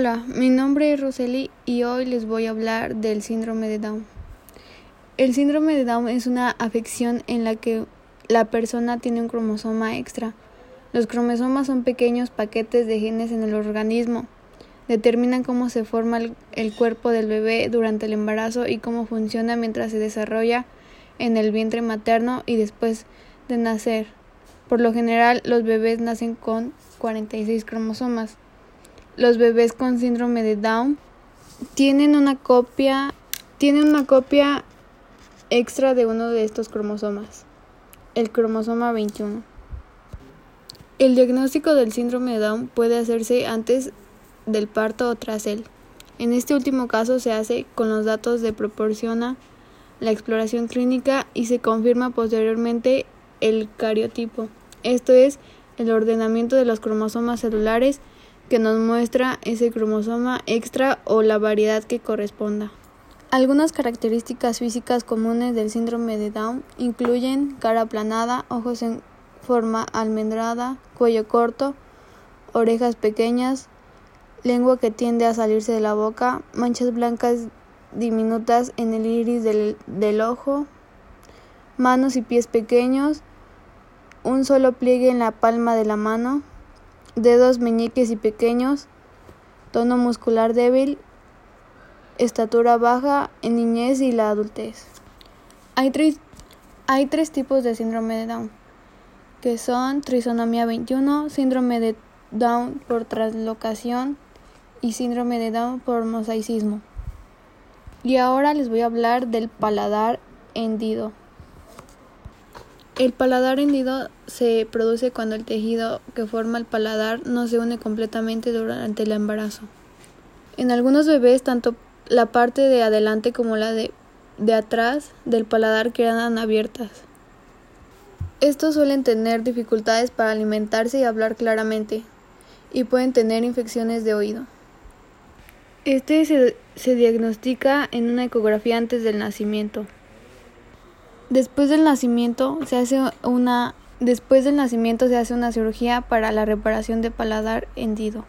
Hola, mi nombre es Roseli y hoy les voy a hablar del síndrome de Down. El síndrome de Down es una afección en la que la persona tiene un cromosoma extra. Los cromosomas son pequeños paquetes de genes en el organismo. Determinan cómo se forma el, cuerpo del bebé durante el embarazo y cómo funciona mientras se desarrolla en el vientre materno y después de nacer. Por lo general, los bebés nacen con 46 cromosomas. Los bebés con síndrome de Down tienen una copia tienen una copia extra de uno de estos cromosomas, el cromosoma 21. El diagnóstico del síndrome de Down puede hacerse antes del parto o tras él. En este último caso se hace con los datos de proporciona la exploración clínica y se confirma posteriormente el cariotipo, esto es, el ordenamiento de los cromosomas celulares que nos muestra ese cromosoma extra o la variedad que corresponda. Algunas características físicas comunes del síndrome de Down incluyen cara aplanada, ojos en forma almendrada, cuello corto, orejas pequeñas, lengua que tiende a salirse de la boca, manchas blancas diminutas en el iris del, del ojo, manos y pies pequeños, un solo pliegue en la palma de la mano, dedos meñiques y pequeños, tono muscular débil, estatura baja en niñez y la adultez. Hay tres, hay tres tipos de síndrome de Down, que son trisonomía 21, síndrome de Down por translocación y síndrome de Down por mosaicismo. Y ahora les voy a hablar del paladar hendido. El paladar hendido se produce cuando el tejido que forma el paladar no se une completamente durante el embarazo. En algunos bebés, tanto la parte de adelante como la de, de atrás del paladar quedan abiertas. Estos suelen tener dificultades para alimentarse y hablar claramente, y pueden tener infecciones de oído. Este se, se diagnostica en una ecografía antes del nacimiento. Después del nacimiento se hace una después del nacimiento se hace una cirugía para la reparación de paladar hendido.